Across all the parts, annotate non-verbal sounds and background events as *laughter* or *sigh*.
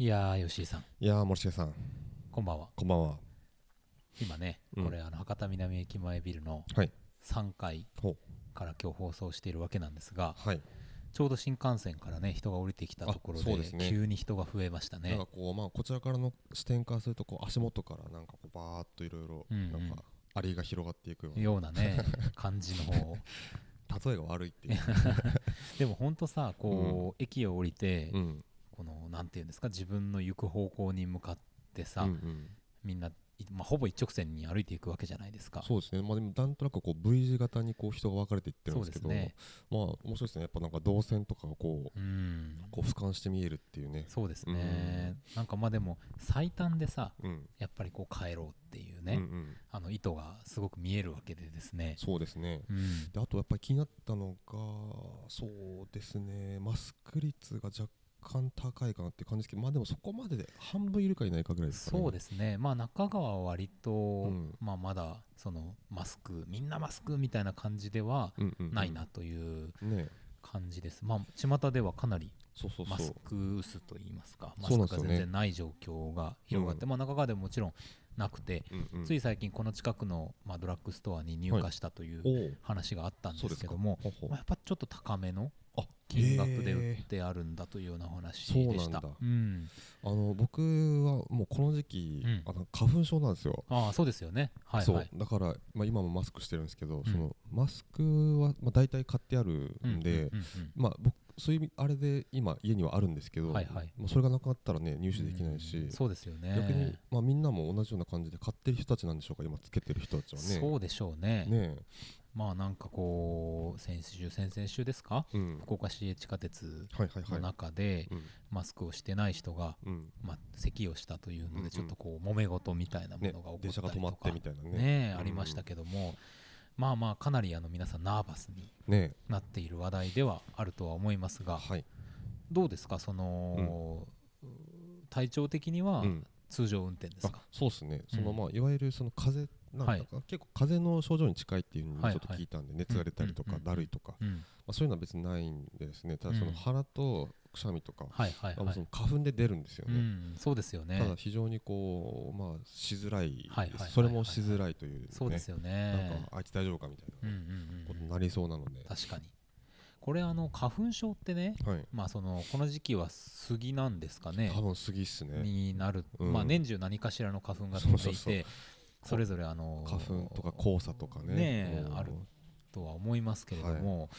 いやー吉井さん。いやー森重さん。こんばんは。こんばんは。今ね、うん。これあの博多南駅前ビルのはい。3階ほう。から今日放送しているわけなんですがはい。ちょうど新幹線からね人が降りてきたところであそうですね。急に人が増えましたね。なんかこうまあこちらからの視点からするとこう足元からなんかこうバーっといろいろうんうん。なんかアリが広がっていくような、ようなね *laughs* 感じの例えが悪いっていう、*laughs* でもほんとさこう、駅を降りて、うんこのなんていうんですか自分の行く方向に向かってさ、うんうん。みんな、いまあ、ほぼ一直線に歩いていくわけじゃないですか。そうですね。まあでもなんとなくこう V 字型にこう人が分かれていってるんですけどね。まあ面白いですね。やっぱなんか動線とかがこううん。こう俯瞰して見えるっていうね。そうですね、なんかまあでも最短でさうん。やっぱりこう帰ろうっていううんね、うん。あの意図がすごく見えるわけでですね、そうですね。うん、であとやっぱり気になったのがそうですね。マスク率が若干高いかなって感じですけどまあでもそこまでで半分いるかいないかぐらいですかね。そうですね。まあ中川は割と、ん。まあまだそのマスクみんなマスクみたいな感じではうんうんうん。ないなというね感じです、まあ巷ではかなりマスク薄といいますか。マスクが全然ない状況が広がって、まあ中川でももちろんなくて、うんうん。つい最近この近くの、まあ、ドラッグストアに入荷したという話があったんですけども、まあ、やっぱちょっと高めのあ金額でへ売っーてあるんだというようなお話そうなんだ。でした。うん、あの僕はもうこの時期、うん。あの花粉症なんですよ、ああそうですよね。はいそう。はい。だから、まあ、今もマスクしてるんですけど、ん。そのマスクは、まあ、大体買ってあるんで、まあ、僕そういうあれで今家にはあるんですけど、はいはい。まあ、それがなくなったらね入手うんできないし、うん。そうですよね。逆に、まあ、みんなも同じような感じで買ってる人たちなんでしょうか今つけてる人たちはね。そうでしょうね。ねまあなんかこう先週先々週ですか？えうん。福岡市営地下鉄の中でうん。マスクをしてない人が、うん。まあ、咳をしたというのうんうん。でちょっとこう揉め事みたいなもねのが起こった電りとか、車が止まってみたいなね。ねうん。ありましたけどもまあまあかなりあの皆さんナーバスにね。なっている話題ではあるとは思いますえがはい。どうですか？その、体調的にはうん。通常運転ですあか、そうですね。そのうん。まあいわゆるその風邪なんだか、結構風邪の症状に近いっていうのにちはい。ょっと聞いたんで、熱が出たりとかだるいとか、うん、まあ、そういうのは別にないんでですね。ただそうん。の鼻とくしゃみとか、そのはい、花粉で出るんですよね、うん、そうですよね。ただ非常にこうまあしづらいはいそれもしづらいというね。そうですよなんねかあいつ大丈夫かみたいな。んことうんになりそうなので、確かに。これあの花粉症ってねはい。まあそのこの時期は杉なんですかね。多分杉っすね。になる、うん。まあ年中何かしらの花粉が飛んでいてそれぞれあの花粉とか黄砂とかね。あるとは思いますけれども、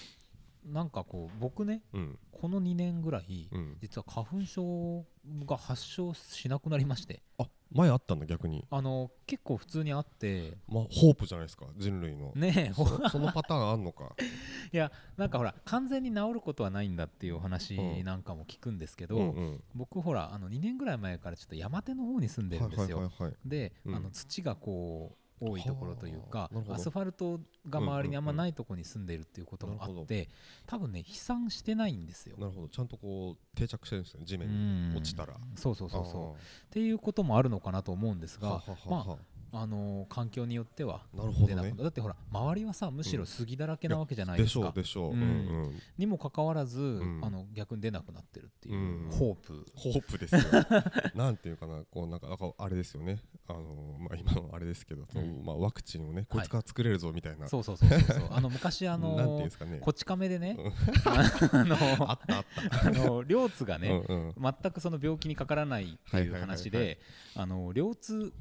なんかこう僕ねうん。この2年ぐらい、うん。実は花粉症が発症しなくなりまして。あ前あったんだ逆に。あの結構普通にあって。まあホープじゃないですか人類の、ねえ。そそのパターンあんのか。*laughs* いやなんかほら完全に治ることはないんだっていうお話うん。なんかも聞くんですけど、うんうん。僕ほらあの2年ぐらい前からちょっと山手の方に住んでるんですよ、はいはいはいはい。で、うん。あの土がこう多いところというかアスファルトが周りにあんまないところに住んでいるっていうこともあって多分ね飛散してないんですよ。なるほど。ちゃんとこう定着してるんですね地面うん。に落ちたら。そうそうそうそう。っていうこともあるのかなと思うんですがまはあのー環境によってはなるほどね。だってほら周りはさむしろ杉だらけなわけじゃないでしですかょうでしょう、ううんんうん、にもかかわらず、ん。あの逆に出なくなってるっていう、うん。ホープ。ホープですよ。*laughs* なんていうかなこうなんかなんかあれですよね。あのまあ今のあれですけど、まあワクチンをねこいつから作れるぞみたいな、そうそうそうそうそう。*laughs* あの昔あのなんていうんーですかね。こち亀でねうん。*laughs* あのあったあった。あの両津がね、うんうん。全くその病気にかからないっていう話はいはいはいはい。であの両津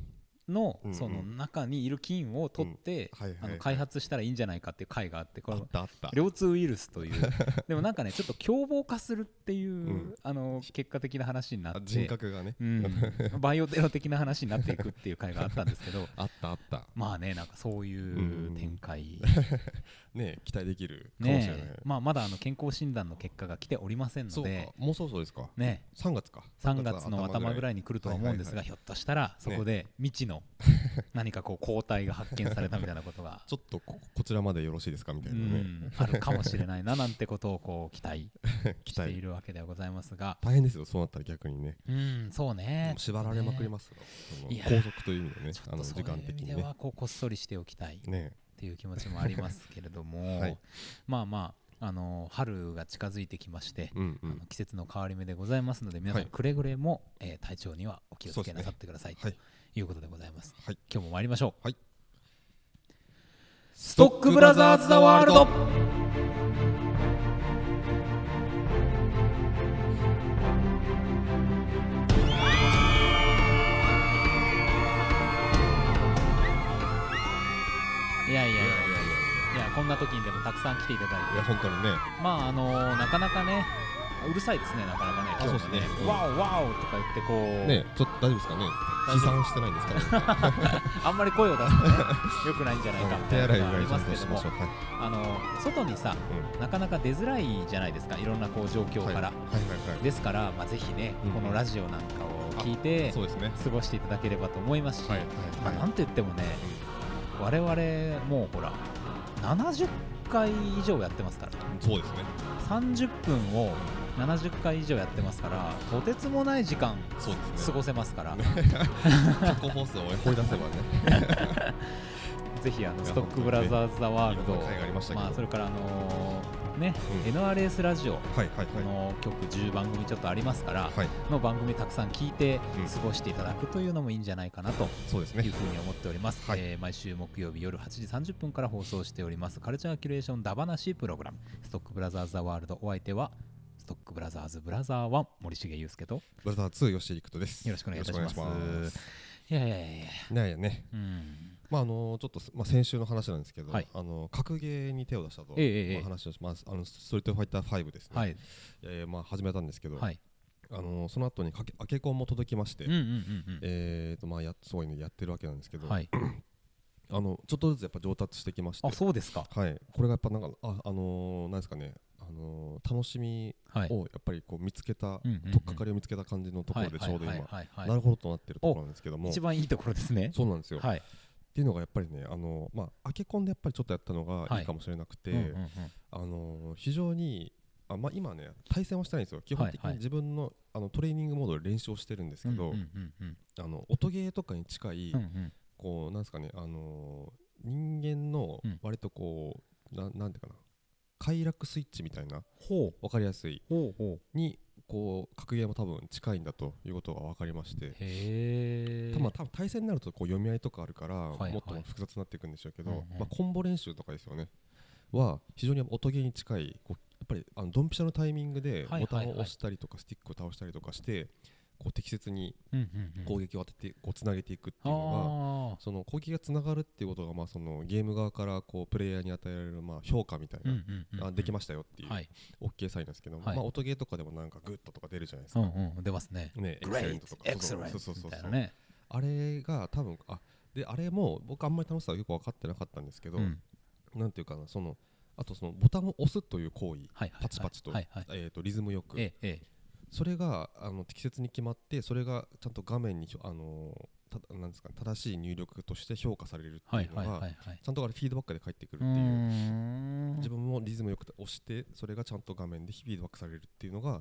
のその中にいる菌を取ってあの開発したらいいんじゃないかっていう回があってこれ両津ウイルスという。*laughs* でもなんかねちょっと凶暴化するっていう、ん。あの結果的な話になってあ人格がね、うん、*laughs* バイオテロ的な話になっていくっていう回があったんですけど。*laughs* あったあった。まあねなんかそういう展開、ね期待できるかもしれない、ねまあまだあの健康診断の結果が来ておりませんので。か。もうそろそろですか。ね3月か。3月の頭ぐらいいに来るとは思うんですが、ひょっとしたらそこで未知の何かこう抗体が発見されたみたいなことが、*laughs* ちょっとここちらまでよろしいですかみたういなね、ん、あるかもしれないななんてことをこう期待 *laughs* 期してい待るわけではございますが、大変ですよそうなったら逆にね。うん、そうね。縛られまくりますよ、そのいや拘束という意味でねあの時っとそういう間的にね。はこうこっそりしておきたい。っねていう気持ちもありますけれども、*laughs* はい。まあまああの春が近づいてきまして、うんうん。あの季節の変わり目でございますので皆さんはい。くれぐれも、えー体調にはお気をつけなさってください。とはいいうことでございます、はい。今日も参りましょう。はい。ストックブラザーズ・ザ・ワールド。いやいやいやいや。いやこんな時にでもたくさん来ていただいて。いや本当にね。まああのなかなかねうるさいですねなかなかねあそうですね。うん。ワオワオとか言ってこう、ねちょっと大丈夫ですかね。大丈夫。飛散してないんですかね。*laughs* あんまり声を出すとね *laughs* 良くないんじゃないかみ手たいなのがありますけども。あの外にさうん。なかなか出づらいじゃないですかいろんなこう状況から、はいはいですから、まあ、ぜひね、うんこのラジオなんかを聞いてそうですね。過ごしていただければと思いますし、はいまあ、なんといってもね我々もうほら70回以上やってますから。そうですね。30分を70回以上やってますからとてつもない時間ね。過ごせますから、*laughs* 過去放送を掘り出せばね。*laughs* ぜひあのストックブラザーズ・ザ・ワールドまあ、それからあのーね、うん。NRS ラジオはいはいこはい。の曲10番組ちょっとありますから、はい。の番組たくさん聞いてうん。過ごしていただくというのもいいんじゃないかなとそうですね。いうふうに思っております、はい。えー毎週木曜日夜8時30分から放送しております。カルチャーキュレーションダバナシプログラム。ストックブラザーズ・ザ・ワールドお相手はストックブラザーズ・ブラザー1森重裕介と。ブラザー2吉井陸斗です。よろしくお願いいたします。いやいや。いやいやね。うんまああのちょっとすまあ先週の話なんですけど、はい。あの格ゲーに手を出したと、ええええまあ、話をしますあのストリートファイター5ですね、はい。えーまあ始めたんですけど、はい。あのその後にかけアケコンも届きまして、そういうのやってるわけなんですけど、はい。*clears throat* あのちょっとずつやっぱ上達してきましてあそうですか。はい。これがやっぱなんかああのーなんですかね。あのー楽しみはい。をやっぱりこう見つけた、うんうんうん。取っかかりを見つけた感じのところでちょうど今、はいはいはいはいなるほどとなってるところなんですけども。一番いいところですね。そうなんですよ、はいっていうのがやっぱりねあのまあアケコンでやっぱりちょっとやったのがはい。いいかもしれなくて、うんうんうん。あのー非常にあまあ今ね対戦はしてないんですよ。基本的はい。はいに自分の,、あのトレーニングモードで練習をしてるんですけど、うんうんうんうん。あの音ゲーとかに近い、うんうん。こうなんですかねあのー人間のうん。割とこう、ななんていうかな快楽スイッチみたいなほう。分かりやすい。ほうほう。にこう格ゲーも多分近いんだということが分かりまして。たまあ多分対戦になるとこう読み合いとかあるから、はいもっと複雑になっていくんでしょうけど、まあ、コンボ練習とかですよね。は非常に音ゲーに近いこうやっぱりあのドンピシャのタイミングでボタンを押したりとかスティックを倒したりとかしてこう適切に攻撃を当ててこうつなげていくっていうのが、あその攻撃がつながるっていうことがまあそのゲーム側からこうプレイヤーに与えられるまあ評価みたいな、あできましたよっていうはい。OK サインなんですけど、はい。まあ、音ゲーとかでもなんか good とか出るじゃないですか、出ますね。ね、 excellent とかそうそうそうそう。みたいなね。あれが多分あであれも僕あんまり楽しさはよく分かってなかったんですけど、うん。なんていうかなそのあとそのボタンを押すという行為、パチパチと,、えー、とリズムよくえええそれがあの適切に決まってそれがちゃんと画面にあのーたなんですかね正しい入力として評価されるってはいいうのが、ちゃんとあれフィードバックで返ってくるうっていう自分もリズムよく押してそれがちゃんと画面でフィードバックされるっていうのが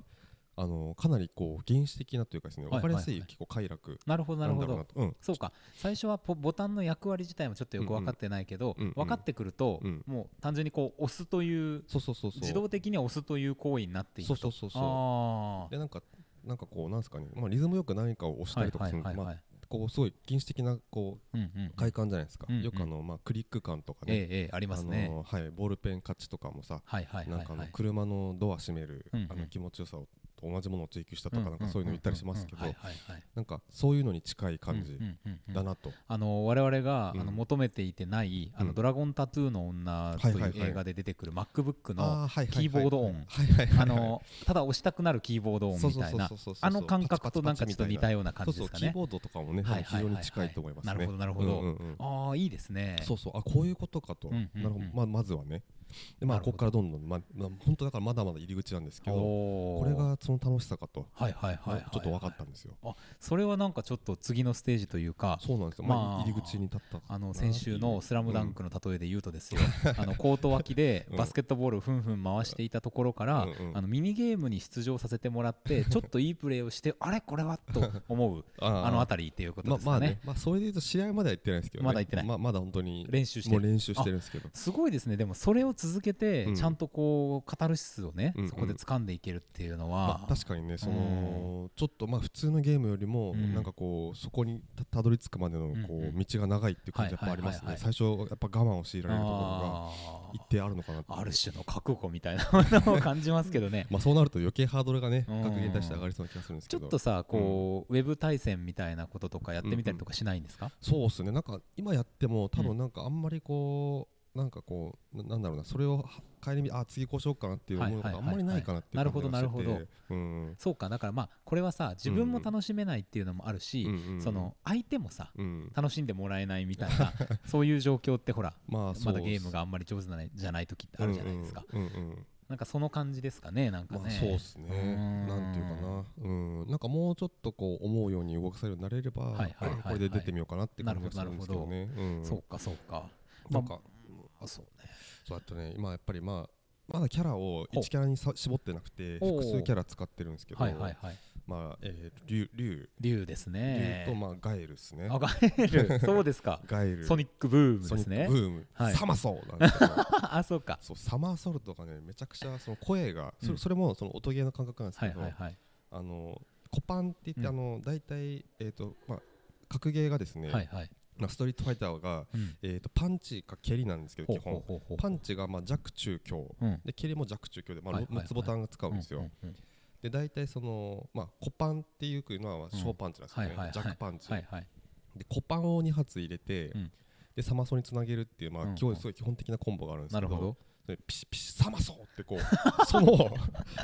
あのかなりこう原始的なというかですねはい分かりやすはい結構快楽なるほどなるほど。うん。そうか。最初はポボタンの役割自体もちょっとよく分かってないけど、うんうん。分かってくると、うん。もう単純にこう押すというそうそうそうそう。自動的に押すという行為になっていくと。そうそうそうそう。あでなんかなんかこうなんですかね、まあ、リズムよく何かを押したりとかするはいはいはいはい。まあこうすごい原始的なこううんうん快感じゃないですか、うんうん。よくあの、まあ、クリック感とかね、ええええありますね、あのはい、ボールペン勝ちとかもさ、はいはいはいなんか車のドア閉める、うんうん。あの気持ちよさをと同じものを追求したとか、なんかそういうの言ったりしますけど、なんかそういうのに近い感じだなと、あの我々が、うん。あの求めていてない「あのうんドラゴンタトゥーの女」とはいう映画で出てくる MacBook のキーボード音あのただ押したくなるキーボード音みたいな。あの感覚となんかちょっと似たような感じですかね。キーボードとかもね、非常に近いと思いますね。なるほどなるほど。ああいいですね。そうそう。あこういうことかと、なるほど。まあ、まずはねで、まあ、ここからどんどん、まあまあ、本当だからまだまだ入り口なんですけどこれがその楽しさかと、はいはいはいちょっと分かったんですよ。あそれはなんかちょっと次のステージというかそうなんですよ、まあまあ、入り口に立ったあの先週の「スラムダンククの例えで言うとですよ、あのコート脇でうん。バスケットボールをふんふん回していたところから、うんうんあのミニゲームに出場させてもらって *laughs* ちょっといいプレーをしてあれこれはと思う *laughs* ああの辺りっていうことままあですかね,、ね。まあそれで言うと試合までは行ってないですけど、ね、まだ行ってない。まあまだ本当に練習して。練習してるんですけど。すごいですね。でもそれを続けてうん。ちゃんとこうカタルシスをね、うんうん。そこで掴んでいけるっていうのは、まあ、確かにねそのちょっとまあ普通のゲームよりもうん。なんかこうそこにたたどり着くまでのこうんうん。う道が長いっていう感じやっぱありますね。最初やっぱ我慢を強いられるところがあ一定あるのかなある種の覚悟みたいなものを感じますけどね。まあそうなると余計ハードルがねうん。格ゲーに対して上がりそうな気がするんですけど。ちょっとさこう、ウェブ対戦みたいなこととかやってみたりとかしないんですか、そうっすね。なんか今やっても多う分なんかあんまりこうなんかこうななんだろうなそれを帰り見あ次こうしようかなっていう思うのがあんまりないかなっていう感じがしてて。なるほどなるうんそうかだからまあこれはさ自分も楽しめないっていうのもあるし、うんうんその相手もさうん。楽しんでもらえないみたいな *laughs* そういう状況ってほら *laughs* まあまだゲームがあんまり上手なじゃない時ってあるじゃないですか、うんうんうんうん。なんかその感じですかねなんかね、まあそうですね。うん。なんていうかな。うん。なんかもうちょっとこう思うように動かせるようになれればはいはいはいはい。これで出てみようかなって感じがするんですけどね。うん。そうかそうか。なんかあそうね。そうあとね今やっぱりまあまだキャラをほう。1キャラにさ絞ってなくて複数キャラ使ってるんですけどはいはいはい。まあえー竜竜竜ですね。竜とまあガエルですね。あガエル。*laughs* そうですか。ガエル。ソニックブームですね。クブーム。はい。サマソーなんですけど *laughs* あそうか。そうサマーソルトがねめちゃくちゃその声がそうん。れそれもその音ゲーの感覚なんですはけどいはいはい。あのコパンって言って、うん。あの大体えっ、とまあ格ゲーがですね、はいはいまあ、ストリートファイターが、うん。えー、とパンチか蹴りなんですけど基本。パンチがまあ弱中強。うん。で蹴りも弱中強で、まあはいはいはい。6つボタンが使うんですよ、で大体その、まあ、コパンっていうのは小パンチなんですよね、弱パンチ、でコパンを2発入れて、うん。でサマソにつなげるっていう、まあすごい基本的なコンボがあるんですけどなるほどでピシピシサマソってこう *laughs* その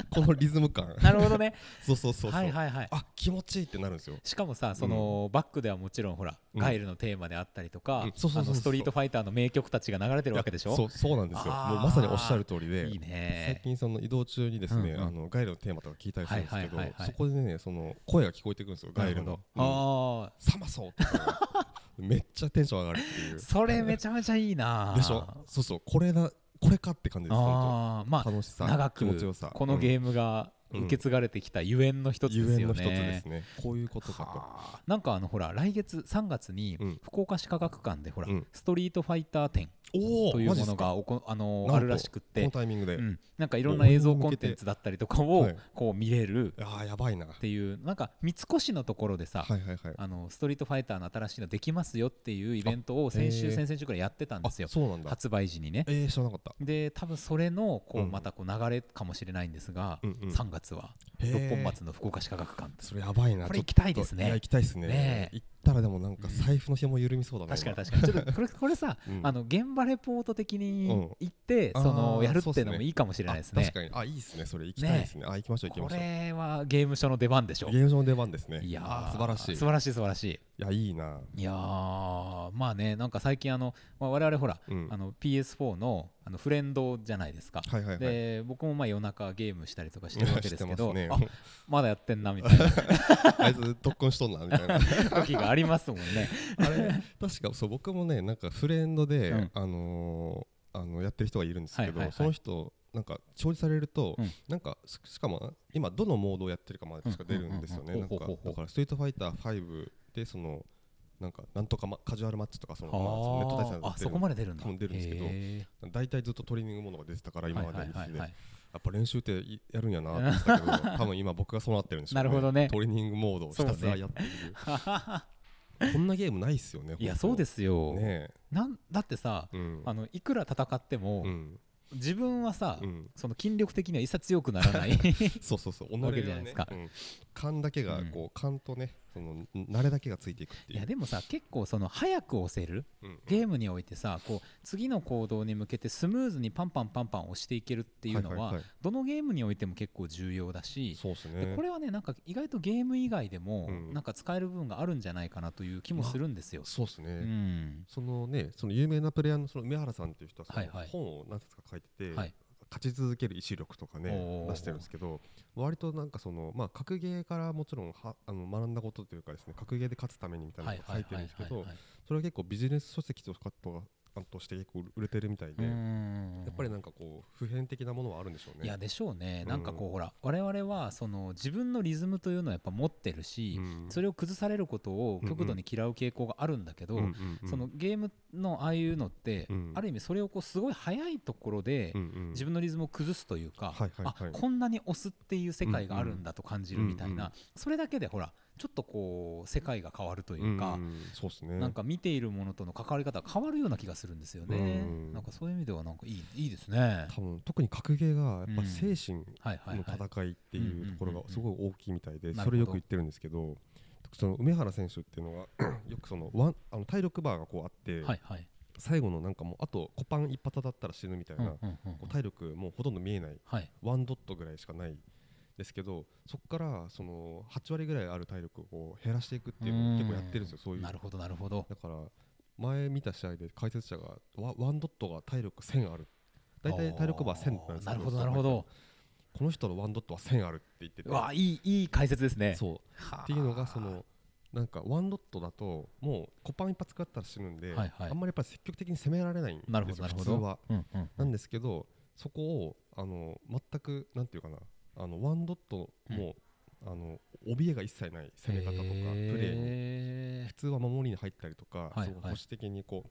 このリズム感。なるほどね。*laughs* そうそうそうそう、はいはいはい。あ気持ちいいってなるんですよ。しかもさそのバックではもちろんほらうん。ガイルのテーマであったりとかうん。そうそうそうストリートファイターの名曲たちが流れてるわけでしょ？そうそうなんですよ。もうまさにおっしゃる通りで。いい最ね近その移動中にですね、うんうん。あのガイルのテーマとか聞いたりするんですけど、はいはいはい。はいそこでねその声が聞こえてくるんですよガイルの。なるほどあ「サマソー!」と *laughs* かめっちゃテンション上がるっていう。あそれめちゃめちゃいいなでしょ？そうそう。これだこれかって感じです本ああまあ当楽しさ長気持ちよさ。くこのゲームが受け継がれてきたゆえんの一つですよね。すね。こういうことかはあ。なんかあのほら来月3月にうん。福岡市科学館でほらうん。ストリートファイター展というものがおこあのあるらしくっこのてタイミングで、うん。なんかいろんな映像コンテンツだったりとかをはいこう見れる。ああやばいな。はっていうなんか三越のところでさいはいはい。あのストリートファイターの新しいのできますよっていうイベントを先週先々週くらいやってたんあですよ。そうなんだ。発売時にね。えー、知らなかった。で多分それのこううん。またこう流れかもしれないんですがうんうん。3月はへー。六本松の福岡市科学館。それやばいな。これ行きたいですね。や行きたいですね。ねえ。行ったらでもなんか財布の紐緩みそうだな確かに今確かに。ちょっとこれ *laughs* これさうん。あの現場レポート的にうん。行ってそのやるっていうのもいいかもしれないですあね確かに。あいいですねそれ。行きたいですね。あ行きましょう行きまこしょう。れはゲーム書の出番でしょ。ゲーム上の出番ですね。いや素晴らしい。素晴らしい素晴らしい。いやいいな。いやーまあねなんか最近あの、まあ、我々ほら、うん。あの PS4 のあのフレンドじゃないですか、はいはいはい。で僕もまあ夜中ゲームしたりとかしてるわけですけど。*laughs* ますね。まだやってんなみたいな。*laughs* あいつ特訓しとんなみたいな。時がありますもんね。あれ確かそう僕もねなんかフレンドで、うん。あのーあのやってる人がいるんですけど、はいはいはい。その人なんか表示されると、うん。なんかししかも今どのモードをやってるかまでしか出るんですよね。うんなんかだからストリートファイター5でそのなんかなんとか、ま、カジュアルマッチとかその、まあ、そのネット対戦あーあそこまで出るんだ。多分出るんですけどへ大体ずっとトレーニングものが出てたからー今まではいの日で、はいはいはいやっぱ練習っていやるんやなって言ってたけど *laughs* 多分今僕がそうなってるんでしょうね。なるほどね。トレーニングモードをひたすらやっている、こんなゲームないっすよねいやそうですすよ、ねなんだってさえうん。あのいくら戦っても、うん。自分はさ、うん。その筋力的には一切強くならない。*laughs* そうそうそう己わがね *laughs* けじゃないですか。うん。勘だけがうん。こう勘とねその慣れだけがついていくっていう。いやでもさ結構その早く押せるうん。ゲームにおいてさこう次の行動に向けてスムーズにパンパンパンパン押していけるっていうのは,、いいい。どのゲームにおいても結構重要だし、そうですね。でこれはねなんか意外とゲーム以外でもうん。なんか使える部分があるんじゃないかなという気もするんですよ。そうですね、うん。そのねその有名なプレイヤーのその梅原さんっていう人はそのはいはい。本を何冊か書いてて、はい勝ち続ける意志力とかね出してるんですけど割となんかそのまあ格ゲーからもちろんはあの学んだことというかですね格ゲーで勝つためにみたいなのを書いてるんですけどそれは結構ビジネス書籍とかと感として結構売れてるみたいで、うやんっぱりなんかこう普遍的なものはあるんでしょうね。いやでしょうね、うん。なんかこうほら我々はその自分のリズムというのはやっぱ持ってるし、うん。それを崩されることを極度に嫌う傾向があるんだけど、うんうんうん。そのゲームのああいうのって、うん。ある意味それをこうすごい早いところで自分のリズムを崩すというか、あこんなに押すっていう世界があるんだと感じるみたいな、それだけでほらちょっとこう世界が変わるというか、そうですね。なんか見ているものとの関わり方が変わるような気がするんですよね。うんなんかそういう意味ではなんかいいいいですね。多分特に格ゲーがやっぱ精神のはい。戦いっていうところがすごい大きいみたいでそれよく言ってるんですけどその梅原選手っていうのが *coughs* よくそのワンあの体力バーがこうあってはいはい。最後のなんかもうあとコパン一発当たったら死ぬみたいな体力もうほとんど見えないはい。ワンドットぐらいしかないですけどそこからその8割ぐらいある体力をこう減らしていくっていうのを結構やってるんですよそういうなるほどなるほど。だから前見た試合で解説者がワワンドットが体力1000ある大体体力バー1000なんですけなるほどなるほど。この人のワンドットは1000あるって言っててうわいいいい解説ですね。そうはあっていうのがそのなんかワンドットだともうコパン一発使ったら死ぬんで、はいはいあんまりやっぱり積極的に攻められないんですなるよほどなるほど。普通は。うんうんなんですけどそこをあの全くなんていうかなあのワンドットも、あの怯えが一切ない攻め方とかプレーにへ普通は守りに入ったりとか、はい保守的にこ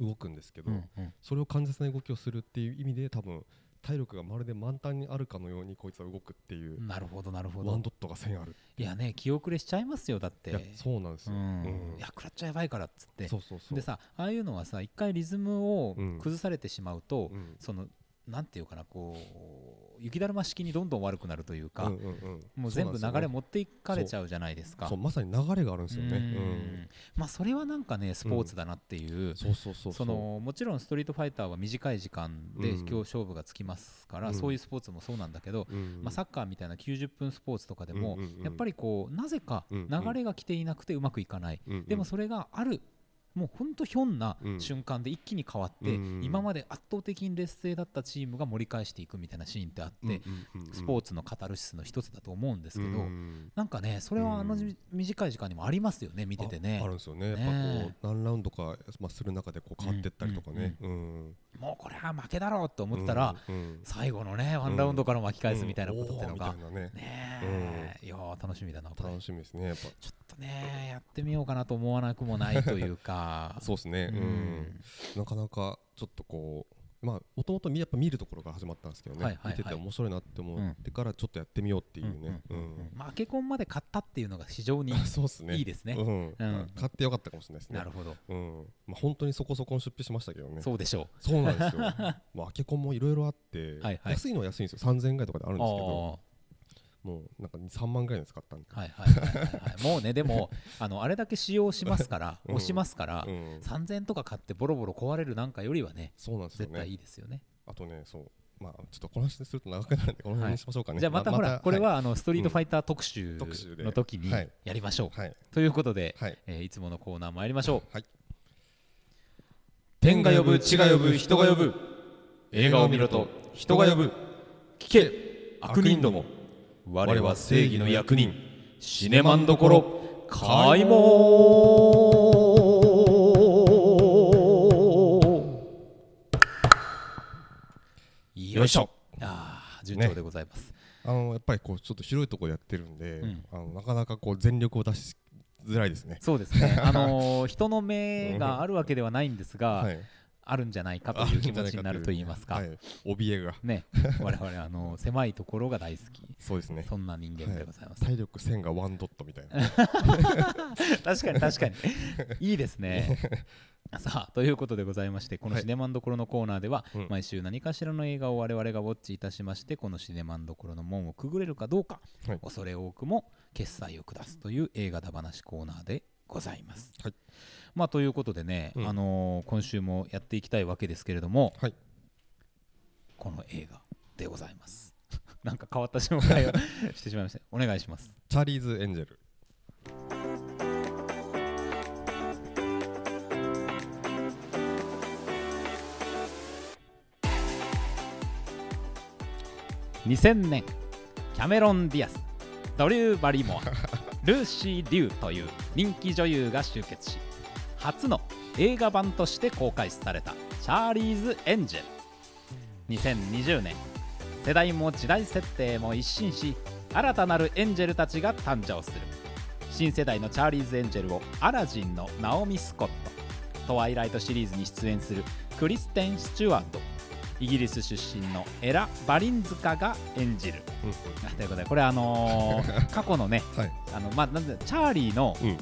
う動くんですけど、ーうんうん。それを感絶な動きをするっていう意味で多分体力がまるで満タンにあるかのようにこいつは動くっていう、なるほどなるほど。ワン。ドットが1000あるいやね気遅れしちゃいますよだって。そうなんですよ、うん。うん。いや食らっちゃやばいからっつって。そうそうそう。でさああいうのはさ一回リズムをうん。崩されてしまうと、うん。そのなんていうかなこう雪だるま式にどんどん悪くなるというか、うんうんうん。もう全部流れも持っていかれちゃうじゃないですか。そう。まさに流れがあるんですよね。うん。うん。まあそれはなんかねスポーツだなっていう、もちろんストリートファイターは短い時間でうん。今日勝負がつきますから、うん。そういうスポーツもそうなんだけど、うん。まあ、サッカーみたいな90分スポーツとかでも、やっぱりこうなぜかうん流れが来ていなくてうまくいかない、でもそれがあるもうほんとひょんなうん。瞬間で一気に変わって、うん。今まで圧倒的に劣勢だったチームが盛り返していくみたいなシーンってあって、スポーツのカタルシスの一つだと思うんですけど、うんなんかねそれはあの短い時間にもありますよね見ててね。ああるんですよね。やっねぱこう何ラウンドか、まあ、する中でこう変わってったりとかね、うんもうこれは負けだろうと思ってたら、最後のねワンラウンドから巻き返すみたいなことってのが、ねねえ、いやー楽しみだな楽しみですねやっぱ。ちょっとねやってみようかなと思わなくもないというか。*laughs* そうですね、なかなかちょっとこうまあもともとやっぱ見るところから始まったんですけどね、はいはいはい。見てて面白いなって思ってからちょっとやってみようっていうね、うんうんうんまあアケコンまで買ったっていうのが非常にあ *laughs* そうですね。いいですね。買ってよかったかもしれないですね。なるほど。うん。まあ、本当にそこそこの出費しましたけどね。そうでしょそうなんですよ。まあアケコンもいろいろあって *laughs* はいはい。安いのは安いんですよ。3000円ぐらいとかであるうんですけど。あもうなんか3万ぐらいの使ったんでーはいはいはいはいはい。もうねでもあのあれだけ使用しますから *laughs* うん。押しますからうん。3000円とか買ってボロボロ壊れるなんかよりはねそうなんですよ絶対いねいですよね。あとねそう。まあちょっとこの話すると長くなるんでこの辺にしましょうかね、じゃあまたほらこれいはあのストリートファイター特集の時にはい。やりましょう。はい。ということではい。えーいつものコーナー参りましょう。はい。天が呼ぶ地が呼ぶ人が呼ぶ。映画を見ろと人が呼ぶ。聞け悪人ども我は正義の役人。シネマンどころ。開門。よいしょ。あー順調でございます、あのやっぱりこうちょっと広いところでやってるんで、うん。あのなかなかこう全力を出しづらいですね。そうですね。あのー人の目があるわけではないんですが、はいあるんじゃないかという気持ちになると言いますか。はい、怯えが。ね。我々あの *laughs* 狭いところが大好き。そうですね。そんな人間でございます、体力1000がワンドットみたいな。確かに確かに。*laughs* いいですね。さあということでございましてこのはい。シネマンどころのコーナーでは、うん。毎週何かしらの映画を我々がウォッチいたしましてこのシネマンどころの門をくぐれるかどうか、はい。恐れ多くも決済を下すという映画だ話コーナーでございます。はいまあということでね、うんあのー今週もやっていきたいわけですけれども、はいこの映画でございます。*laughs* なんか変わった紹介を *laughs* してしまいました。お願いします。チャーリーズ・エンジェル2000年キャメロン・ディアスドリュー・バリモアルーシー・リュウという人気女優が集結し初の映画版として公開された「チャーリーズ・エンジェル」2020年世代も時代設定も一新し新たなるエンジェルたちが誕生する。新世代のチャーリーズ・エンジェルをアラジンのナオミ・スコットトワイライトシリーズに出演するクリステン・スチュワート。イギリス出身のエラ・バリンズカが演じる。うん。あということでこれあのー *laughs* 過去のねはい。あのまあなんでチャーリーのうん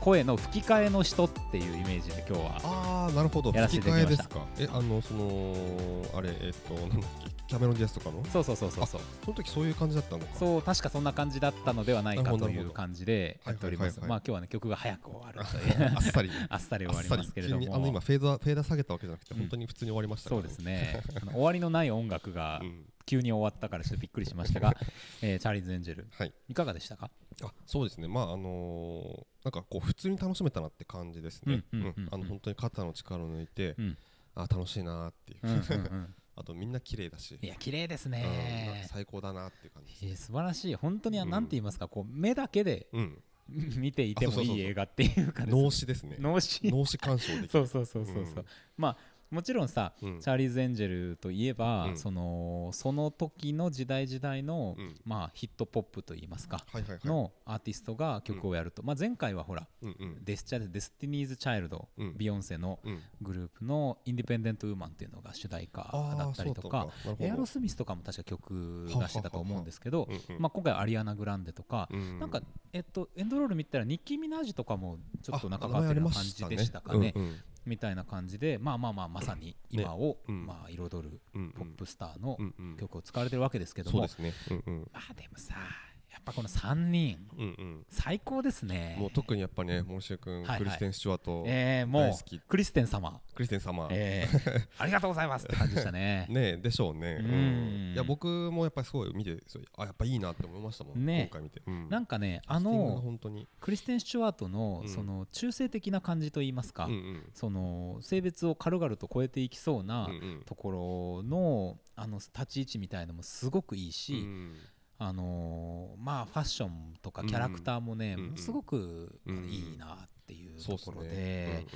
声の吹き替えの人っていうイメージで今日はああなるほど。やらせ吹ていただきました。き替えですか。えあのそのあれえっとなんだっけキャメロン・ディアスとかの？そうそうそうそうそう。その時そういう感じだったのか。そう確かそんな感じだったのではないかという感じでやっております。まあ今日はね曲が早く終わるという *laughs* *laughs* あっさり。あっさり終わりますけれど急にあのも今フェードフェーダー下げたわけじゃなくてうん。本当に普通に終わりましたそうですね。終わりのない音楽がうん急に終わったからちょっとびっくりしましたが、*laughs* えーチャーリーズ・エンジェルはい。いかがでしたか？あそうですね。まああのーなんかこう普通に楽しめたなって感じですね。本当に肩の力を抜いてうん。あ楽しいなーっていう。うんうんうん。*laughs* あとみんな綺麗だし。いや綺麗ですうんね最高だなっていう感じで素晴らしい。本当にうん。何て言いますかこう目だけでうん。見ていてもいい映画っていうか脳死ですね。脳死。脳死鑑賞できる。*laughs* そうそうそうそうそう、うん。まあもちろんさ、うん。チャーリーズ・エンジェルといえば、うん。そのその時の時代時代の、うん。まあ、ヒットポップといいますか、はいはいはい。のアーティストが曲をやると、まあ、前回はほらうんうん。デスチャデスティニーズ・チャイルド、うん。ビヨンセのうん。グループの「インディペンデント・ウーマン」っていうのが主題歌だったりとかエアロスミスとかも確か曲出してたと思うんですけどまあ、今回はアリアナ・グランデとか、うんなんか、えっと、エンドロール見たらニッキー・ミナージュとかもちょっとなんかかかってるような感じでしたかね。みたいな感じでまあまあまあまさに今を、うん。まあ、彩るポップスターの曲を使われてるわけですけども、まあでもさやっぱこの3人うんうん。最高ですね。もう特にやっぱねモンシェ君はいはい。クリステン・スチュワートえー、もう大好き。クリステン様、クリステン様。えー、*laughs* ありがとうございますって感じでしたね。*laughs* ねでしょうね。うん。うん。いや僕もやっぱりすごい見てあやっぱいいなって思いましたもんね今回見て。うん。なんかねあの本当に。クリステン・スチュワートのうん。その中性的な感じといいますか、うんうん。その性別を軽々と超えていきそうなうんうん。ところのあの立ち位置みたいのもすごくいいし、うんあのーまあファッションとかキャラクターもね、うんものすごくいいなっていうところで、ね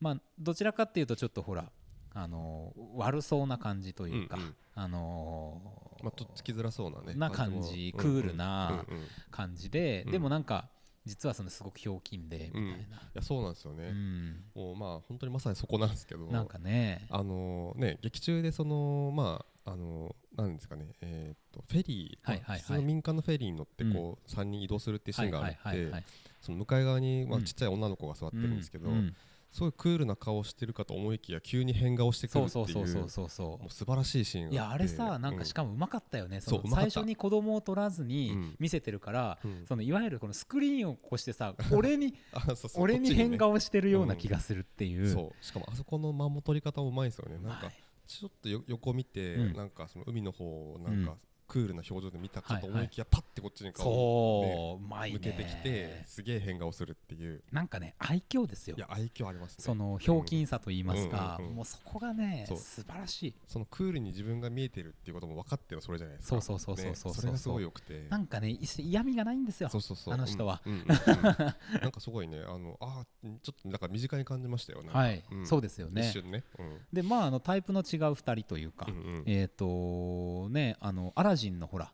まあどちらかっていうとちょっとほらあのー悪そうな感じというか、うんうん。あのーまあとっつきづらそうなねな感じも。クールなうんうん。い感じで、うん。でもなんか実はそのすごくひょうきんでみたいな、やそうなんですようねん。もうまあ本当にまさにそこなんですけどなんかね。あのね劇中でそのまああのなんですかね。えーっとフェリー、はいはいはい。まあ普通の民間のフェリーに乗ってこう、3人移動するっていうシーンがあっていその向かい側に、まあ、うん。ちっちゃい女の子が座ってるんですけど、うん。うん。すごいクールな顔をしてるかと思いきや急に変顔してくるっていうそうそうそうそうそう。そうもう素晴らしいシーンいやあれさなんかしかもうまかったよね、その最初に子供を取らずうにん。見せてるから、うん。そのいわゆるこのスクリーンを越してさ *laughs* 俺にあそうそう俺に変顔してるような気がするっていう、そう。しかもあそこの間も取り方もうまいですよね。なんかちょっとよ横見て、うん。なんかその海の方をなんかうんクールな表情で見たかとはいはい。思いきや、パッてこっちに顔を、向けてきてすげえ変顔するっていう。なんかね愛嬌ですよ。いや愛嬌ありますね。そのひょうきんさと言いますか、うんうんうん。もうそこがね素晴らしい。そのクールに自分が見えてるっていうことも分かってるそれじゃないですか。そうそうそうそうそうねそれがすごいよくて。なんかね嫌味がないんですよそうそうそう。あの人は。うんうんうんうん。*laughs* なんかすごいねあのあーちょっとなんか身近に感じましたよねはい、うん。そうですよね。一瞬ね。うん。でまああのタイプの違う2人というか、うんうん。えっ、とねあのアラジンのほら。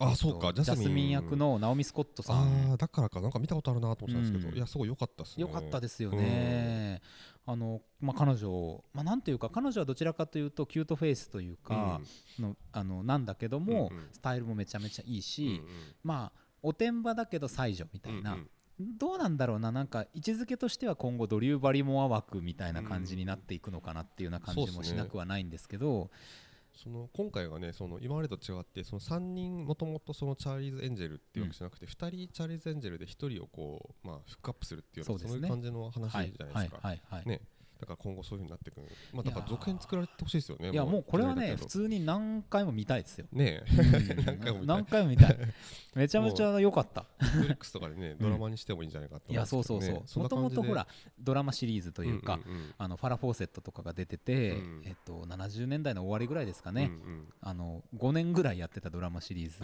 あそうか。ジャスミン。役のナオミ・スコットさん。ああだからかなんか見たことあるなと思ってたんですけど、うん。いやすごい良かったっすね。よかったですよね、あのまあ、彼女、まあ、なんていうか彼女はどちらかというとキュートフェイスというかの、あのなんだけども、スタイルもめちゃめちゃいいうんし、まあおてんばだけど才女みたいな、どうなんだろうななんか位置づけとしては今後ドリュー・バリモア枠みたいな感じになっていくのかなっていうような感じもしなくはないんですけど、その今回がねその今までと違ってその3人もともとそのチャーリーズ・エンジェルっていうわけじゃなくて、2人チャーリーズ・エンジェルで1人をこう、まあ、フックアップするっていうそうね。そういう感じの話じゃないですか、はいはいはい、ねだから今後そういうふうになっていくまあだから続編作られてほしいですよね。いやもうこれはね普通に何回も見たいですよ。ねうん。*laughs* 何回も見たい。*laughs* めちゃめちゃ良かった。えネックスとかでねドラマにしてもいいんじゃないかっていやそうそうそう。もともとほらドラマシリーズというか、あのファラ・フォーセットとかが出てて、うん。えっと、70年代の終わりぐらいですかね、あの5年ぐらいやってたドラマシリーズ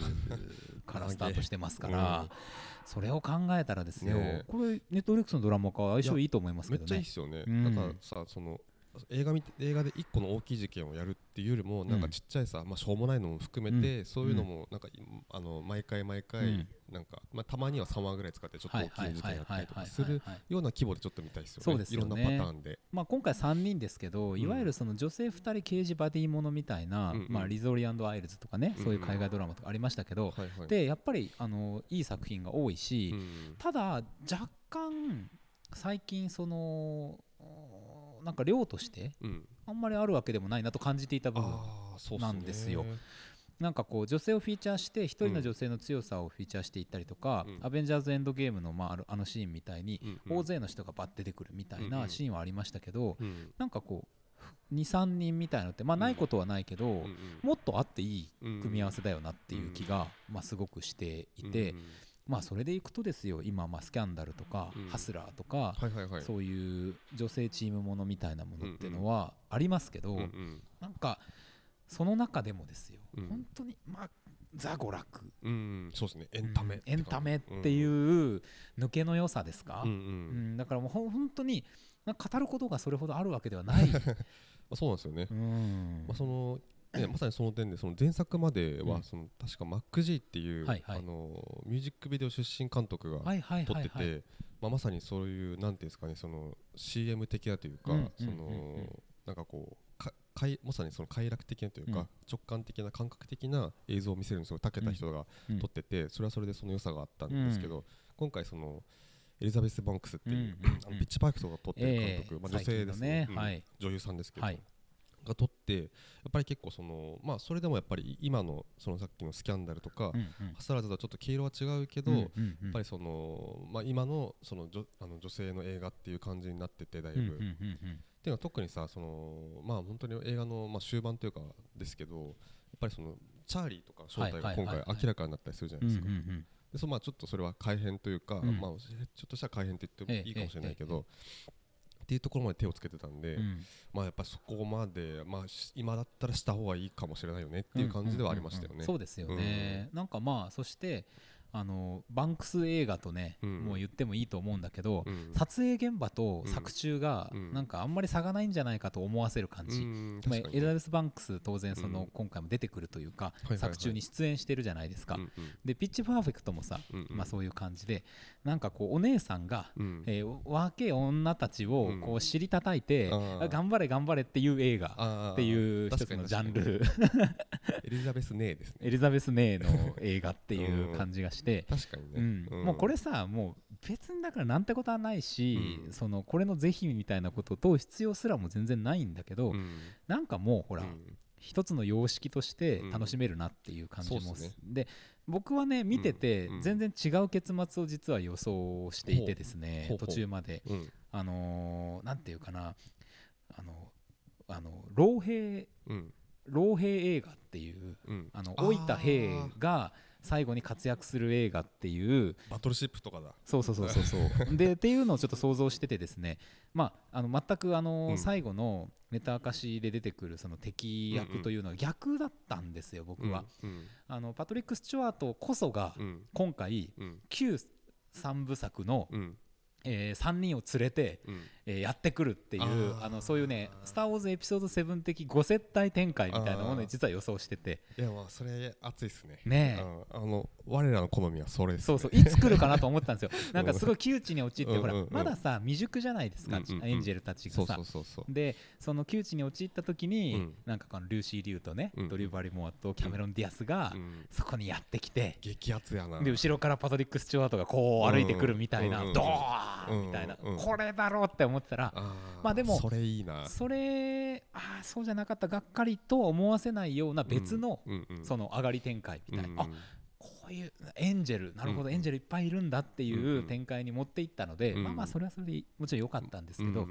からスタートしてますから、*laughs* それを考えたらですよ、これネットフリックスのドラマ化相性いいと思いますめっちゃいいっけどねすよね、うん。だからさその映画見て映画で一個の大きい事件をやるっていうよりもなんかちっちゃいさ、まあ、しょうもないのも含めて、うん。そういうのもなんか、あの毎回毎回、うん。なんか、まあ、たまには3話ぐらい使ってちょっと大きい事件やったりとかするような規模でちょっと見たいですよね。そうですよね。いろんなパターンで。まあ、今回3人ですけど、ん。いわゆるその女性2人刑事バディものみたいな、まあ、リゾリアイルズとかね、うんそういう海外ドラマとかありましたけど、はいはい、でやっぱりあのいい作品が多いし、うんただ若干最近そのおなんか量としてうん、あんまりあるわけでもないなと感じていた部分なんですよ。なんかこう女性をフィーチャーして一人の女性の強さをフィーチャーしていったりとか、うん。アベンジャーズエンドゲームのまああのシーンみたいに大勢の人がバッて出てくるみたいなんシーンはありましたけど、うん。なんかこう23人みたいのってまあないことはないけど、もっとあっていいうん組み合わせだよなっていう気が、まあ、すごくしていて、まあそれでいくとですよ今まあスキャンダルとか、うん。ハスラーとか、そういう女性チームものみたいなものっていうのはありますけど、なんかその中でもですよ、うん。本当にまあザ娯楽。そうですね。エンタメうんエンタメってういう抜けの良さですか、んうん。だからもう本当に語ることがそれほどあるわけではない、*laughs* まあそうなんですよね。うん。まあそのね、*laughs* まさにその点でその前作までうん。はその確かマック G っていう、はいはい。あのミュージックビデオ出身監督が撮ってて、まあ、まさにそういうなんていうんですかねその CM 的なというか、うんその、なんかこうかかいまさにその快楽的なというか、うん。直感的な感覚的な映像を見せるのにすごい長けた人がうん。撮ってて、それはそれでその良さがあったんですけど、今回そのエリザベス・バンクスっていう、あのピッチパークトが撮ってる監督、ええ。まあ、女性ですね。はい。女優さんですけど、はいが撮ってやっぱり結構そのまあそれでもやっぱり今のそのさっきのスキャンダルとか、うんうん。ハスラーズとはちょっと毛色は違うけど、うんやうんうん。っぱりその、まあ、今のその女あの女性の映画っていう感じになっててだいぶ、うんうんうんうん。っていうのは特にさそのまあ本当に映画のまあ終盤というかですけどやっぱりそのチャーリーとか正体が今回明らかになったりするじゃないうんですか。でそのまあちょっとそれは改変というか、うん。まあ、ちょっとした改変って言ってもいいかもしれないけええど、っていうところまで手をつけてたんで、うん。まあやっぱそこまで、まあ、し今だったらした方がいいかもしれないよねっていう感じではありましたよね。うんうんうんそうですよね、なんかまあそしてあのバンクス映画とね、うん。もう言ってもいいと思うんだけど、うん。撮影現場と作中がうん。なんかあんまり差がないんじゃないかと思わせる感じ、うんまエリザベス・バンクス当然その、うん。今回も出てくるというか、作中に出演してるじゃないですか、うんでピッチパーフェクトもさ、まあ、そういう感じでなんかこうお姉さんが、うん。えー若い女たちをうん。こう尻叩いて、頑張れ頑張れっていう映画っていう一つのジャンル。エリザベス・ネーですね。エリザベス・ *laughs* ネイの映画っていう感じがして、確かにね。うん。うん。もうこれさもう別にだからなんてことはないし、うん。そのこれの是非みたいなことを問う必要すらも全然ないんだけど、うん。なんかもうほら、うん。一つの様式として楽しめるなっていう感じもす、うんね。で僕はね見てて全然違う結末を実は予想していてですね、ほうほう。ほう途中まで。うん。あのーなんていうかな。あのあの老兵うん。老兵映画っていううん。あの老いた兵が最後に活躍する映画っていうバトルシップとかだ。そうそうそうそうそう。*laughs* でっていうのをちょっと想像しててですね。まああの全くあの、うん。最後のネタ明かしで出てくるその敵役というのは逆だったんですよ僕は、うん。あのパトリック・スチュワートこそがうん。今回うん。旧三部作の、うんえ3人を連れて、うん。えーやってくるっていうあのそういうね「スター・ウォーズ」エピソード7的5接待展開みたいなものあー。で実は予想してて。いやまあそれ熱いっすね。ねあの我らの好みはそれですね。そうそういつ来るかなと思ってたんですよ。*laughs* なんかすごい窮地に陥ってほらうんうんうん。まださ未熟じゃないですかうんうんうん。エンジェルたちがさ。でその窮地に陥った時に、うん。なんかこのルーシー・リュウとね、うんドリュー・バリモアとキャメロン・ディアスが、うん。そこにやってきて、激アツやな。で後ろからパトリック・スチュワートがこう歩いてくるみたいな、うん。ドーンみたいな、これだろうって思ってたら、まあでもそれいいな。それああそうじゃなかったがっかりとは思わせないような別の、その上がり展開みたいな、うんあこういうエンジェルなるほど、うんエンジェルいっぱいいるんだっていんううん。展開に持っていったので、うんまあまあそれはそれでもちろん良かったんですけど、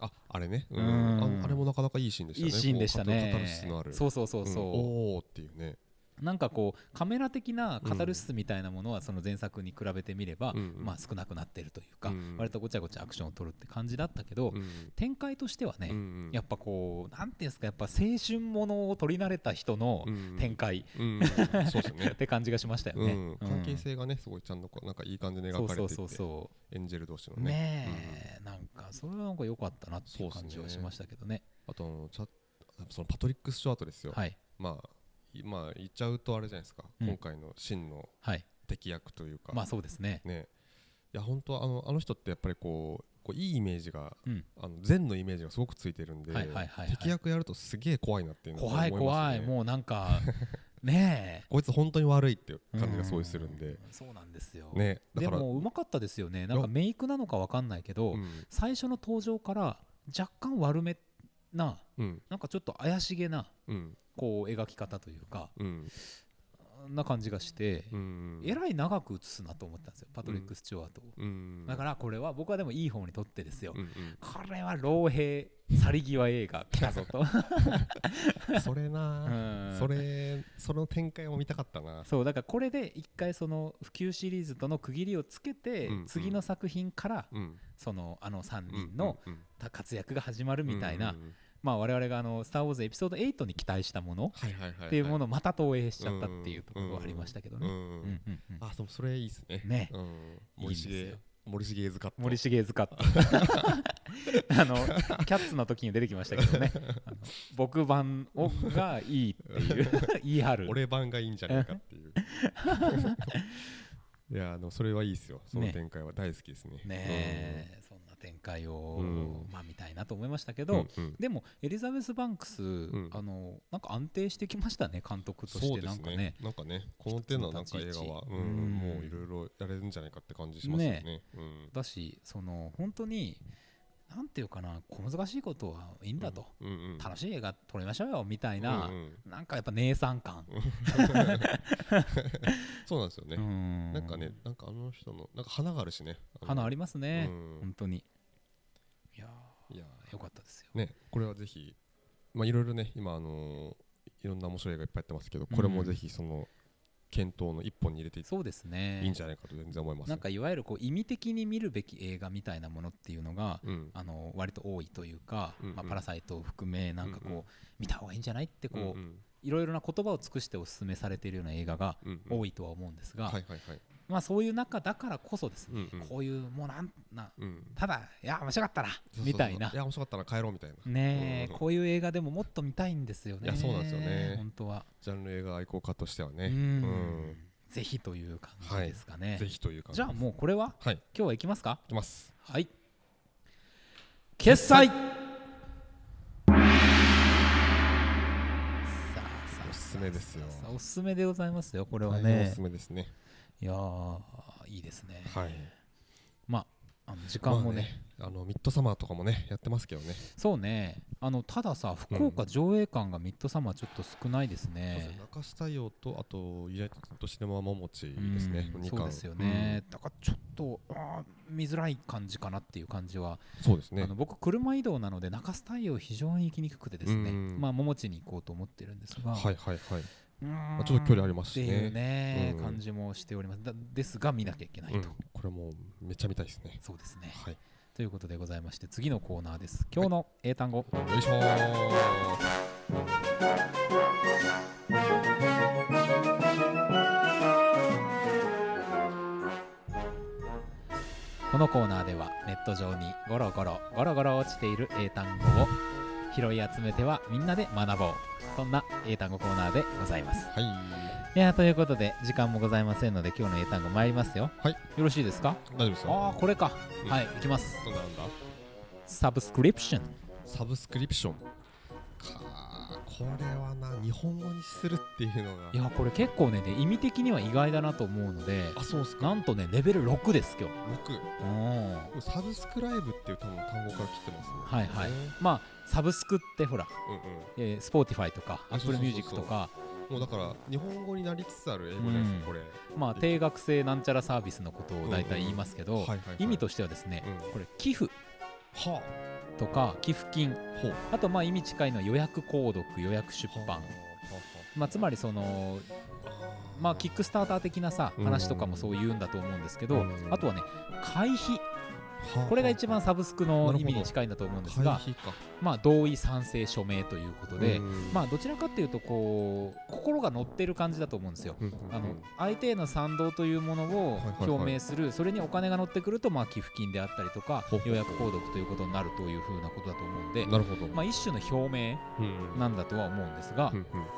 ああれね、うんうん。ああれもなかなかいいシーンでしたね。いいシーンでしたね。そうそうそうそう、ん。おーっていうねなんかこうカメラ的なカタルシスみたいなものはその前作に比べてみれば、まあ少なくなってるというか、うん。割とごちゃごちゃアクションを取るって感じだったけど、うん。展開としてはね、やっぱこうなんていうんですかやっぱ青春ものを撮り慣れた人のうん。展開 *laughs* って感じがしましたよね。うん、関係性がねすごいちゃんとこうなんかいい感じでそうそう描かれていてそうそエンジェル同士のうねねえ、なんかそれはなんか良かったなっていう感じはしましたけどね。あとチャそのパトリック・スチュワートですよ、はい。まあいまあ言っちゃうとあれじゃないですか、うん。今回の真のはい。敵役というか、まあそうですね。ね。いや本当あのあの人ってやっぱりこうこういいイメージがうん、あの善のイメージがすごくついてるんで、はいはいはいはい。敵役やるとすげえ怖いなっていうのを思怖いいますね。怖い。もうなんか *laughs* ねえ。こいつ本当に悪いっていう感じがすごいするんで。う、そうなんですよ。ね。だでもうまかったですよね。なんかメイクなのかわかんないけど、うん。最初の登場から若干悪めなうん。なんかちょっと怪しげなうん。こう描き方というかうん。な感じがして、うんえらい長く映すなと思ったんですよパトリック・スチュワートを、うん。だからこれは僕はでもいい方にとってですよ、うんこれは老兵去り際映画来たぞと。う *laughs* んそれな。うん。それその展開も見たかったな。そうだからこれで一回その普及シリーズとの区切りをつけて、うんうん。次の作品からうん。そのあの3うん人の活躍が始まるみたいな、うんうんうんまあ我々があの「スター・ウォーズ」エピソード8に期待したものっていうものをまた投影しちゃったっていうところはありましたけどね。あそうそれいいっすね。ねうん。いいん森ですよ重森重図カット森重図カットあのキャッツの時に出てきましたけどね。僕版をがいいっていう *laughs* 言い張る。俺版がいいんじゃないかっていう。いやあのそれはいいっすよ。そのね。展開は大好きですね。ねえ、そん。な展開を、うん。まあ見たいなと思いましたけうんど、でもエリザベス・バンクス、ん。あのなんか安定してきましたね監督として。なんかね。なんかねこの手のなんか映画は、もういろいろやれるんじゃないかって感じしますよね。ね。うん。だしその本当になんていうかな小難しいことはいいんだと、楽しい映画撮りましょうよみたいな、うなんかやっぱ姉さん感、*laughs* そうなんですよね、うん。なんかねなんかあの人のなんか花があるしね。花ありりますね、うん。本当にいやいやー。よかったですよ。ねこれはぜひまあいろいろね今あのーいろんな面白い映画いっぱいやってますけどこれもぜひその検討の一本に入れていそうですね。いいんじゃないかと全然思います。なんかいわゆるこう意味的に見るべき映画みたいなものっていうのが、うん。あの割と多いというか、うんうん。まあ、パラサイトを含めなんかこう、うんうん。見た方がいいんじゃないってこう、うんうん。いろいろな言葉を尽くしてお勧めされているような映画が多いとは思うんですが、まあそういう中だからこそです。ね、うんうん。こういうもうなんなうん。ただいや面白かったなみたいな。いや面白かったら帰ろうみたいな。ねえ、うんこういう映画でももっと見たいんですよね。いやそうなんですよね。本当は。ジャンル映画愛好家としてはね。うん。うん。ぜひという感じですかね、ぜひという感じじゃあもうこれは？はい。今日は行きますか？いきます。はい。決済。さあさあおすすめですよ。さあおすすめでございますよこれは大変おねすすめですねいやーいいですね。はい。まああの時間もね,、まああのミッドサマーとかもねやってますけどね。そうね。あのたださ福岡上映館がミッドサマーちょっと少ないですね、中洲太陽とあとユナイテッドシネマももちですね。うんそうですよね、だからちょっとあー見づらい感じかなっていう感じは、うんそうですね。あの僕車移動なので中洲太陽非常に行きにくくてですね、うん。まあ桃地に行こうと思ってるんですが、はいはいはいまあちょっと距離ありますしね。ね、うん。感じもしております。だですが見なきゃいけないと、うん。これもうめっちゃ見たいですね。そうですね。はい。ということでございまして次のコーナーです。今日の英単語、よいしょーこのコーナーではネット上にゴロゴロゴロゴロ落ちている英単語を拾い集めてはみんなで学ぼう。そんな英単語コーナーでございます。はい。いやーということで時間もございませんので今日の英単語参りますよ。はい。よろしいですか？大丈夫ですよ。ああこれか、うん。はいいきます。なんだなんだ？サブスクリプション。サブスクリプション。かこれはな日本語にするっていうのが。いやこれ結構ねで意味的には意外だなと思うのであそうっすか。なんとねレベル6です今日。6うん。 subscribe っていう多分単語から来てますね。はいはい。ねまあサブスクってほら、うんうん。えー、Spotify とかあそうそう Apple そうそう。Music とか。もうだから日本語になりつつある英語ですか、うん。これ。まあ定額制なんちゃらサービスのことを大体言いますけど、意味としてはですね、うん。これ寄付はとか寄付金。あとまあ意味近いのは予約購読予約出版。まあ、つまりそのまあキックスターター的なさうん話とかもそう言うんだと思うんですけど、うんあとはね会費。はあこれが一番サブスクの意味に近いんだと思うんですがまあ同意賛成署名ということで、うんまあどちらかっていうとこう心が乗ってる感じだと思うんですよ。あの相手への賛同というものを表明する、それにお金が乗ってくると、まあ、寄付金であったりとか予約購読ということになるというふうなことだと思うんで、なるほど。まあ、一種の表明うんなんだとは思うんですが、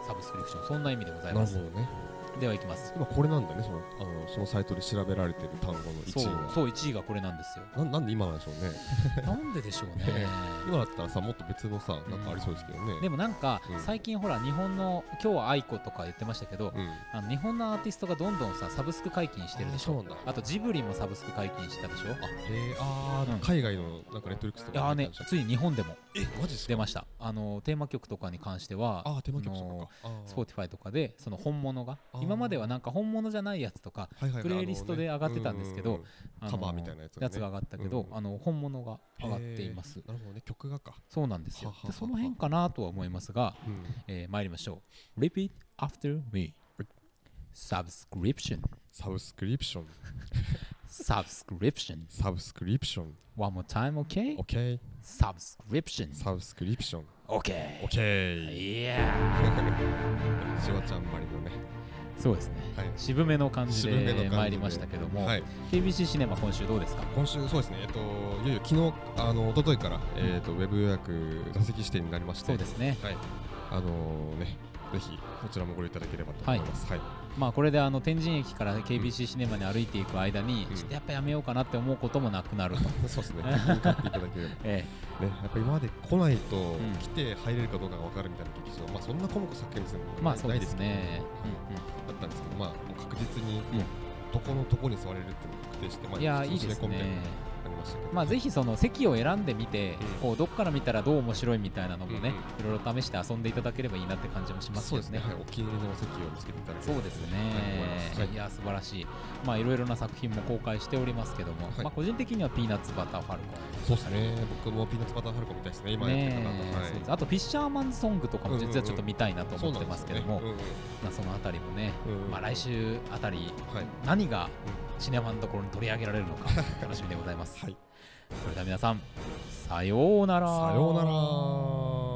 サブスクリプションそんな意味でございます。なるほどねではいきます。今これなんだねそのあのそのサイトで調べられてる単語の1そう位は。そう1位がこれなんですよ。ななんで今なんでしょうね。*laughs* なんででしょうね。*laughs* 今だったらさもっと別のさなんかありそうですけどね。でもなんかうん。最近ほら日本の今日は愛子とか言ってましたけど、うん。あの日本のアーティストがどんどんさサブスク解禁してるでしょ。あそうなんだ。あとジブリもサブスク解禁したでしょ。あへえあー、うん。海外のなんかネットフリックスとかいやーねついに日本でもけえマジっすか？出ました。あのテーマ曲とかに関してはあーテーマ曲とかか。あー。Spotify とかでその本物が今まではなんか本物じゃないやつとかはいはいはいプレイリストで上がってたんですけどあカバーみたいなやつがね。が上がったけど、うんあの本物が上がっています。なるほどね曲がか、そうなんですよ。でその辺かなとは思いますが、うん、えー参りましょう。Repeat after me. はい Subscription. サブスクリプション Subscription サブスクリプション One more time Subscription サブスクリプション OK OK いやシワちゃんまりのねそうですね。はい。渋めの感じで参りましたけども、はい。KBC シネマ今週どうですか？今週そうですね。えっといよいよ昨日あの一昨日から、えっとウェブ予約座席指定になりまして。そうですね。はい。あのねぜひそちらもご利用いただければと思います。はい、まあこれであの天神駅から KBC シネマに歩いていく間に、うん。ちょっとやっぱやめようかなって思うこともなくなると、*laughs* そうですね。逆に買っていただければ。*laughs* ねえ。やっぱり今まで来ないと、ん。来て入れるかどうかが分かるみたいな劇場まあそんな細かく作品するのえまあそうですね。ないですけどだったんですけどまあもう確実に、うん。どこのとこに座れるっていうのが確定してまあうんいやいいですねましたけどまあぜひその席を選んでみて、うん。こうどっから見たらどう面白いみたいなのもね、うんいろいろ試して遊んでいただければいいなって感じもしますそうですね、ねはい、お気に入りの席を見つけていただければそうですね、はい。思いや素晴らしい。まあいろいろな作品も公開しておりますけども、はい。まあ個人的にはピーナッツバターファルコン。そうですね。僕もピーナッツバターファルコンみたいですね。今やってるねかなと、はい。あとフィッシャーマンズソングとかも実はちょっと見たいなとそう思ってますけども、まあ、そのあたりもね、うんうん。まあ、来週あたりはい。何がシネマのところに取り上げられるのか *laughs* 楽しみでございます、はい。それでは皆さんさようなら。さようなら